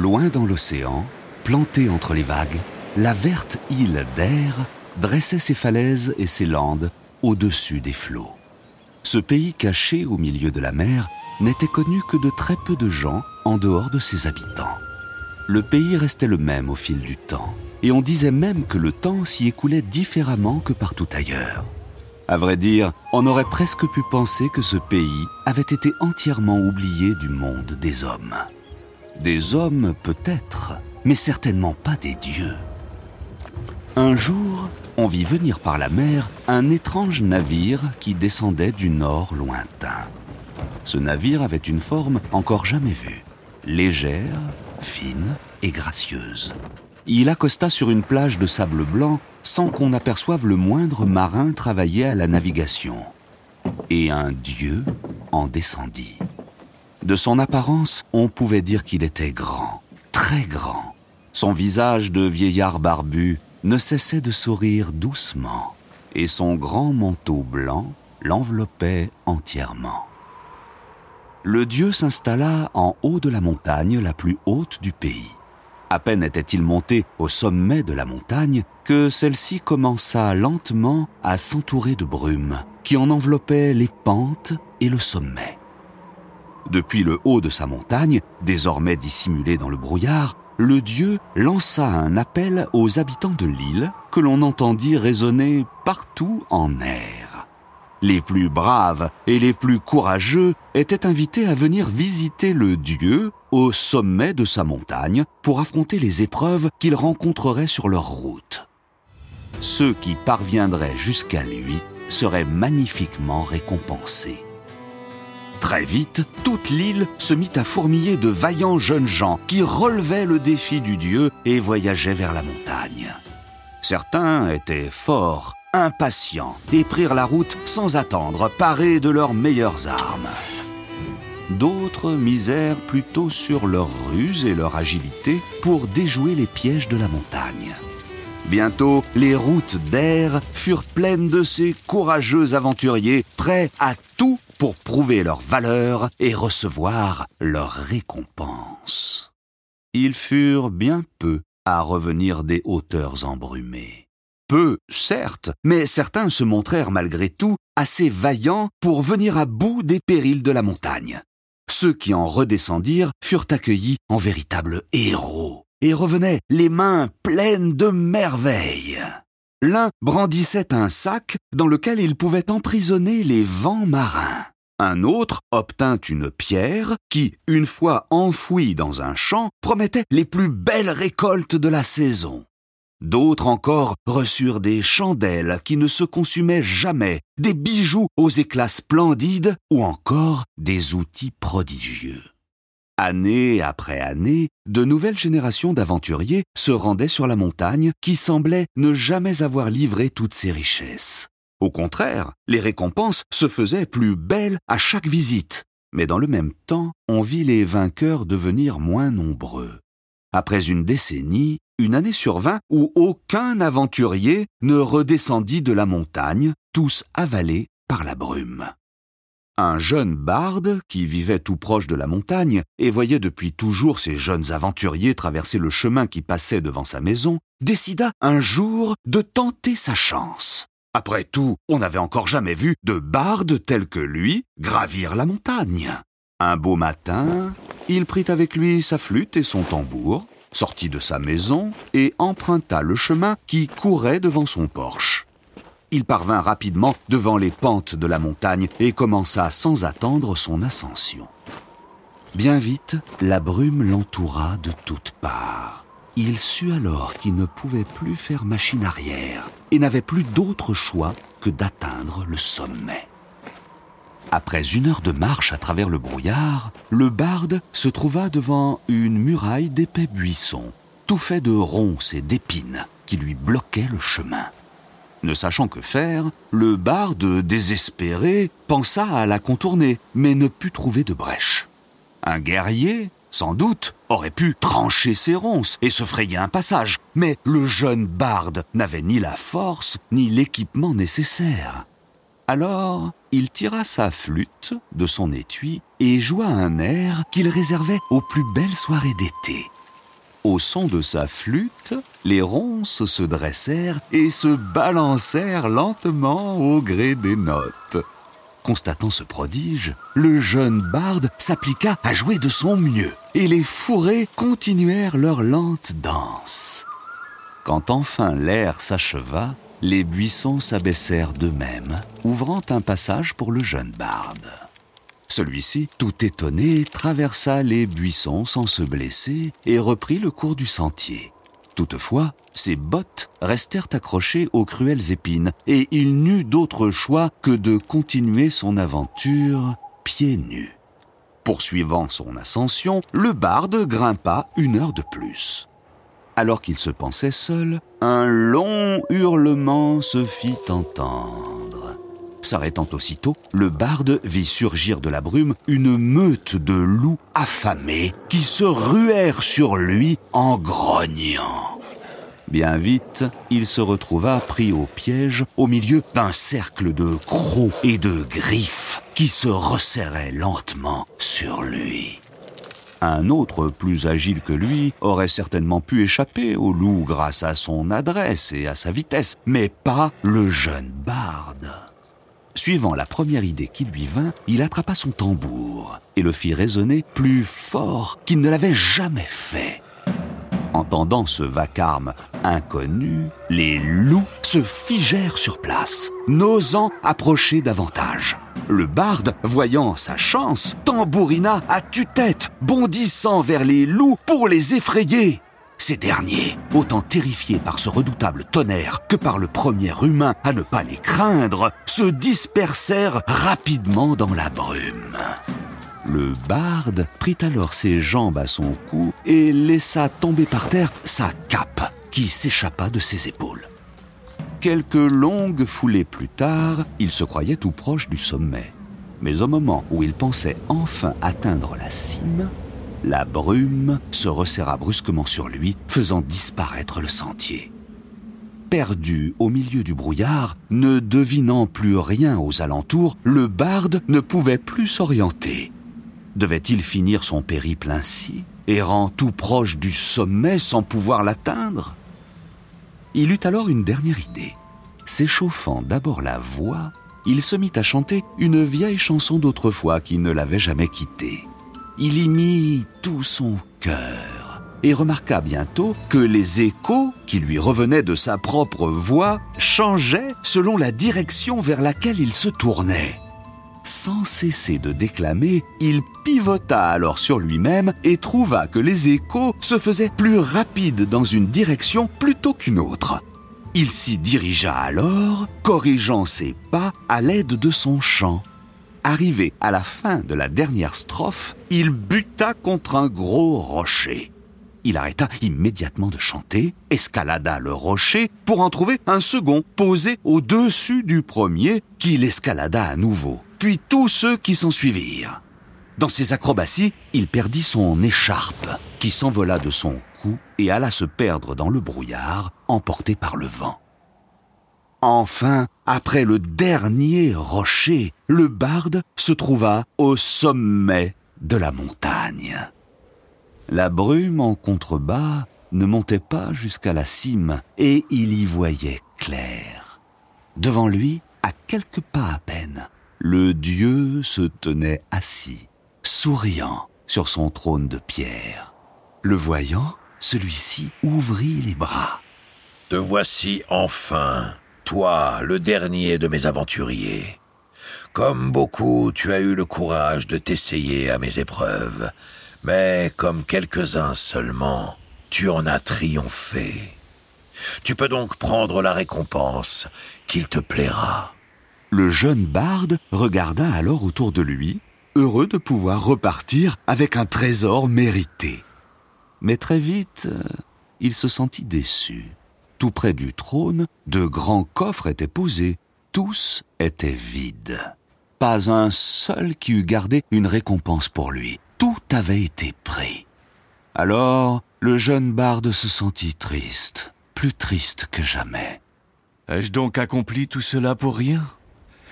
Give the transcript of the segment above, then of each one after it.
Loin dans l'océan, plantée entre les vagues, la verte île d'Air dressait ses falaises et ses landes au-dessus des flots. Ce pays caché au milieu de la mer n'était connu que de très peu de gens en dehors de ses habitants. Le pays restait le même au fil du temps, et on disait même que le temps s'y écoulait différemment que partout ailleurs. À vrai dire, on aurait presque pu penser que ce pays avait été entièrement oublié du monde des hommes. Des hommes peut-être, mais certainement pas des dieux. Un jour, on vit venir par la mer un étrange navire qui descendait du nord lointain. Ce navire avait une forme encore jamais vue, légère, fine et gracieuse. Il accosta sur une plage de sable blanc sans qu'on aperçoive le moindre marin travailler à la navigation. Et un dieu en descendit. De son apparence, on pouvait dire qu'il était grand, très grand. Son visage de vieillard barbu ne cessait de sourire doucement, et son grand manteau blanc l'enveloppait entièrement. Le dieu s'installa en haut de la montagne la plus haute du pays. À peine était-il monté au sommet de la montagne que celle-ci commença lentement à s'entourer de brume qui en enveloppait les pentes et le sommet. Depuis le haut de sa montagne, désormais dissimulé dans le brouillard, le dieu lança un appel aux habitants de l'île que l'on entendit résonner partout en air. Les plus braves et les plus courageux étaient invités à venir visiter le dieu au sommet de sa montagne pour affronter les épreuves qu'ils rencontreraient sur leur route. Ceux qui parviendraient jusqu'à lui seraient magnifiquement récompensés. Très vite, toute l'île se mit à fourmiller de vaillants jeunes gens qui relevaient le défi du dieu et voyageaient vers la montagne. Certains étaient forts, impatients, et prirent la route sans attendre, parés de leurs meilleures armes. D'autres misèrent plutôt sur leur ruse et leur agilité pour déjouer les pièges de la montagne. Bientôt, les routes d'air furent pleines de ces courageux aventuriers prêts à tout pour prouver leur valeur et recevoir leur récompense. Ils furent bien peu à revenir des hauteurs embrumées. Peu, certes, mais certains se montrèrent malgré tout assez vaillants pour venir à bout des périls de la montagne. Ceux qui en redescendirent furent accueillis en véritables héros et revenaient les mains pleines de merveilles. L'un brandissait un sac dans lequel il pouvait emprisonner les vents marins. Un autre obtint une pierre qui, une fois enfouie dans un champ, promettait les plus belles récoltes de la saison. D'autres encore reçurent des chandelles qui ne se consumaient jamais, des bijoux aux éclats splendides ou encore des outils prodigieux. Année après année, de nouvelles générations d'aventuriers se rendaient sur la montagne qui semblait ne jamais avoir livré toutes ses richesses. Au contraire, les récompenses se faisaient plus belles à chaque visite. Mais dans le même temps, on vit les vainqueurs devenir moins nombreux. Après une décennie, une année survint où aucun aventurier ne redescendit de la montagne, tous avalés par la brume. Un jeune barde, qui vivait tout proche de la montagne et voyait depuis toujours ces jeunes aventuriers traverser le chemin qui passait devant sa maison, décida un jour de tenter sa chance. Après tout, on n'avait encore jamais vu de barde tel que lui gravir la montagne. Un beau matin, il prit avec lui sa flûte et son tambour, sortit de sa maison et emprunta le chemin qui courait devant son porche. Il parvint rapidement devant les pentes de la montagne et commença sans attendre son ascension. Bien vite, la brume l'entoura de toutes parts. Il sut alors qu'il ne pouvait plus faire machine arrière et n'avait plus d'autre choix que d'atteindre le sommet. Après une heure de marche à travers le brouillard, le barde se trouva devant une muraille d'épais buissons, tout fait de ronces et d'épines, qui lui bloquaient le chemin. Ne sachant que faire, le barde, désespéré, pensa à la contourner, mais ne put trouver de brèche. Un guerrier, sans doute, aurait pu trancher ses ronces et se frayer un passage, mais le jeune barde n'avait ni la force ni l'équipement nécessaire. Alors, il tira sa flûte de son étui et joua un air qu'il réservait aux plus belles soirées d'été. Au son de sa flûte, les ronces se dressèrent et se balancèrent lentement au gré des notes. Constatant ce prodige, le jeune barde s'appliqua à jouer de son mieux, et les fourrés continuèrent leur lente danse. Quand enfin l'air s'acheva, les buissons s'abaissèrent d'eux-mêmes, ouvrant un passage pour le jeune barde. Celui-ci, tout étonné, traversa les buissons sans se blesser et reprit le cours du sentier. Toutefois, ses bottes restèrent accrochées aux cruelles épines, et il n'eut d'autre choix que de continuer son aventure pieds nus. Poursuivant son ascension, le barde grimpa une heure de plus. Alors qu'il se pensait seul, un long hurlement se fit entendre. S'arrêtant aussitôt, le barde vit surgir de la brume une meute de loups affamés qui se ruèrent sur lui en grognant. Bien vite, il se retrouva pris au piège au milieu d'un cercle de crocs et de griffes qui se resserraient lentement sur lui. Un autre, plus agile que lui, aurait certainement pu échapper au loup grâce à son adresse et à sa vitesse, mais pas le jeune barde. Suivant la première idée qui lui vint, il attrapa son tambour et le fit résonner plus fort qu'il ne l'avait jamais fait. Entendant ce vacarme inconnu, les loups se figèrent sur place, n'osant approcher davantage. Le barde, voyant sa chance, tambourina à tue-tête, bondissant vers les loups pour les effrayer. Ces derniers, autant terrifiés par ce redoutable tonnerre que par le premier humain à ne pas les craindre, se dispersèrent rapidement dans la brume. Le barde prit alors ses jambes à son cou et laissa tomber par terre sa cape qui s'échappa de ses épaules. Quelques longues foulées plus tard, il se croyait tout proche du sommet. Mais au moment où il pensait enfin atteindre la cime, la brume se resserra brusquement sur lui, faisant disparaître le sentier. Perdu au milieu du brouillard, ne devinant plus rien aux alentours, le barde ne pouvait plus s'orienter. Devait-il finir son périple ainsi, errant tout proche du sommet sans pouvoir l'atteindre? Il eut alors une dernière idée. S'échauffant d'abord la voix, il se mit à chanter une vieille chanson d'autrefois qui ne l'avait jamais quitté. Il y mit tout son cœur et remarqua bientôt que les échos qui lui revenaient de sa propre voix changeaient selon la direction vers laquelle il se tournait. Sans cesser de déclamer, il pivota alors sur lui-même et trouva que les échos se faisaient plus rapides dans une direction plutôt qu'une autre. Il s'y dirigea alors, corrigeant ses pas à l'aide de son chant. Arrivé à la fin de la dernière strophe, il buta contre un gros rocher. Il arrêta immédiatement de chanter, escalada le rocher pour en trouver un second posé au-dessus du premier, qu'il escalada à nouveau puis tous ceux qui s'en suivirent. Dans ses acrobaties, il perdit son écharpe, qui s'envola de son cou et alla se perdre dans le brouillard, emporté par le vent. Enfin, après le dernier rocher, le barde se trouva au sommet de la montagne. La brume en contrebas ne montait pas jusqu'à la cime, et il y voyait clair. Devant lui, à quelques pas à peine, le dieu se tenait assis, souriant sur son trône de pierre. Le voyant, celui-ci ouvrit les bras. Te voici enfin, toi, le dernier de mes aventuriers. Comme beaucoup, tu as eu le courage de t'essayer à mes épreuves, mais comme quelques-uns seulement, tu en as triomphé. Tu peux donc prendre la récompense qu'il te plaira. Le jeune barde regarda alors autour de lui, heureux de pouvoir repartir avec un trésor mérité. Mais très vite, euh, il se sentit déçu. Tout près du trône, de grands coffres étaient posés. Tous étaient vides. Pas un seul qui eût gardé une récompense pour lui. Tout avait été pris. Alors, le jeune barde se sentit triste, plus triste que jamais. Ai-je donc accompli tout cela pour rien?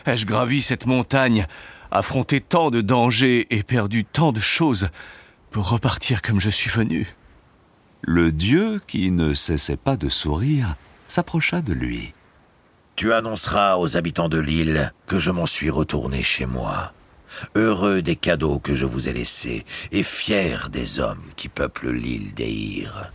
Ai-je gravi cette montagne, affronté tant de dangers et perdu tant de choses pour repartir comme je suis venu? Le dieu, qui ne cessait pas de sourire, s'approcha de lui. Tu annonceras aux habitants de l'île que je m'en suis retourné chez moi, heureux des cadeaux que je vous ai laissés et fier des hommes qui peuplent l'île d'Eir.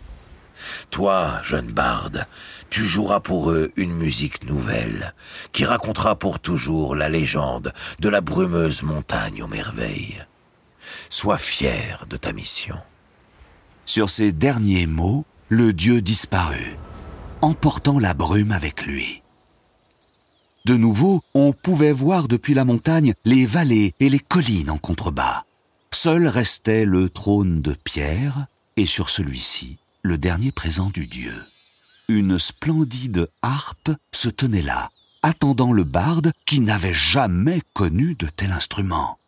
Toi, jeune barde, tu joueras pour eux une musique nouvelle, qui racontera pour toujours la légende de la brumeuse montagne aux merveilles. Sois fier de ta mission. Sur ces derniers mots, le dieu disparut, emportant la brume avec lui. De nouveau, on pouvait voir depuis la montagne les vallées et les collines en contrebas. Seul restait le trône de pierre, et sur celui-ci, le dernier présent du dieu. Une splendide harpe se tenait là, attendant le barde qui n'avait jamais connu de tel instrument.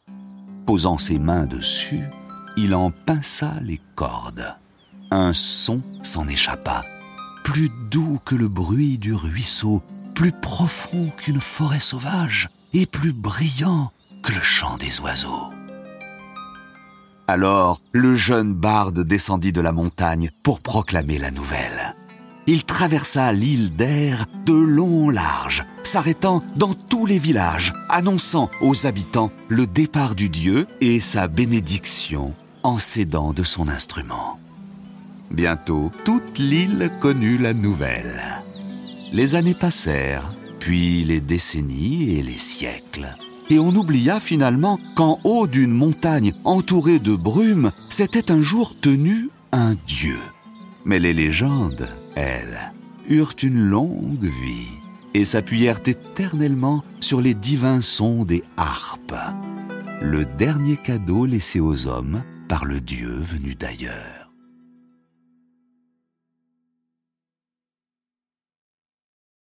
Posant ses mains dessus, il en pinça les cordes. Un son s'en échappa, plus doux que le bruit du ruisseau, plus profond qu'une forêt sauvage et plus brillant que le chant des oiseaux. Alors le jeune barde descendit de la montagne pour proclamer la nouvelle. Il traversa l'île d'Air de long en large, s'arrêtant dans tous les villages, annonçant aux habitants le départ du dieu et sa bénédiction en s'aidant de son instrument. Bientôt, toute l'île connut la nouvelle. Les années passèrent, puis les décennies et les siècles et on oublia finalement qu'en haut d'une montagne entourée de brume s'était un jour tenu un dieu. Mais les légendes, elles, eurent une longue vie et s'appuyèrent éternellement sur les divins sons des harpes, le dernier cadeau laissé aux hommes par le Dieu venu d'ailleurs.